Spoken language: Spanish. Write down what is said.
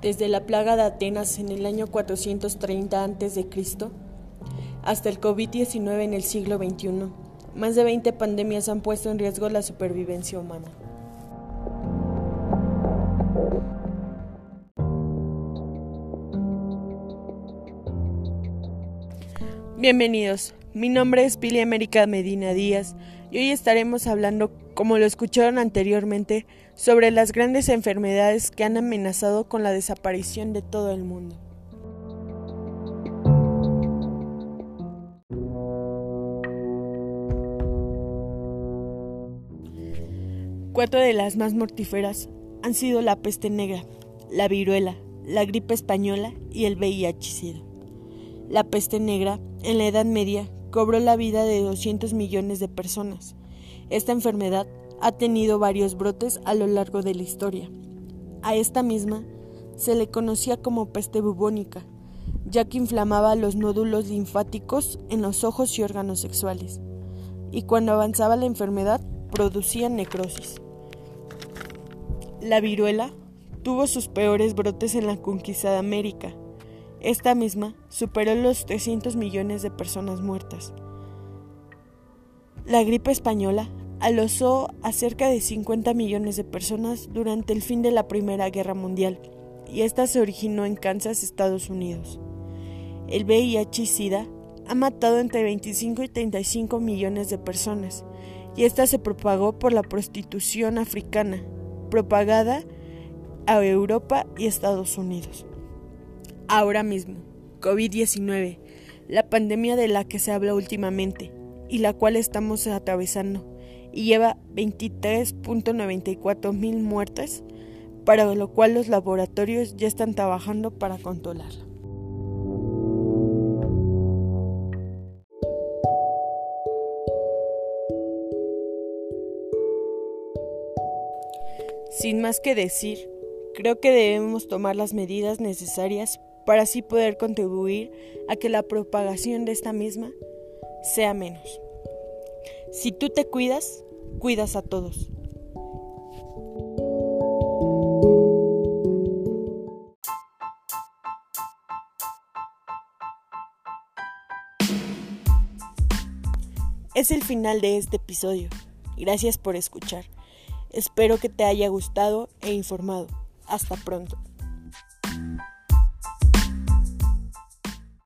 Desde la plaga de Atenas en el año 430 a.C. hasta el COVID-19 en el siglo XXI, más de 20 pandemias han puesto en riesgo la supervivencia humana. Bienvenidos, mi nombre es Pili América Medina Díaz y hoy estaremos hablando, como lo escucharon anteriormente, sobre las grandes enfermedades que han amenazado con la desaparición de todo el mundo. Cuatro de las más mortíferas han sido la peste negra, la viruela, la gripe española y el VIH-Sida. La peste negra, en la Edad Media, cobró la vida de 200 millones de personas. Esta enfermedad ha tenido varios brotes a lo largo de la historia. A esta misma se le conocía como peste bubónica, ya que inflamaba los nódulos linfáticos en los ojos y órganos sexuales, y cuando avanzaba la enfermedad producía necrosis. La viruela tuvo sus peores brotes en la conquista de América, esta misma superó los 300 millones de personas muertas. La gripe española alosó a cerca de 50 millones de personas durante el fin de la Primera Guerra Mundial, y esta se originó en Kansas, Estados Unidos. El VIH-Sida ha matado entre 25 y 35 millones de personas, y esta se propagó por la prostitución africana, propagada a Europa y Estados Unidos ahora mismo, COVID-19, la pandemia de la que se habla últimamente y la cual estamos atravesando y lleva 23.94 mil muertes, para lo cual los laboratorios ya están trabajando para controlarla. Sin más que decir, creo que debemos tomar las medidas necesarias para así poder contribuir a que la propagación de esta misma sea menos. Si tú te cuidas, cuidas a todos. Es el final de este episodio. Gracias por escuchar. Espero que te haya gustado e informado. Hasta pronto.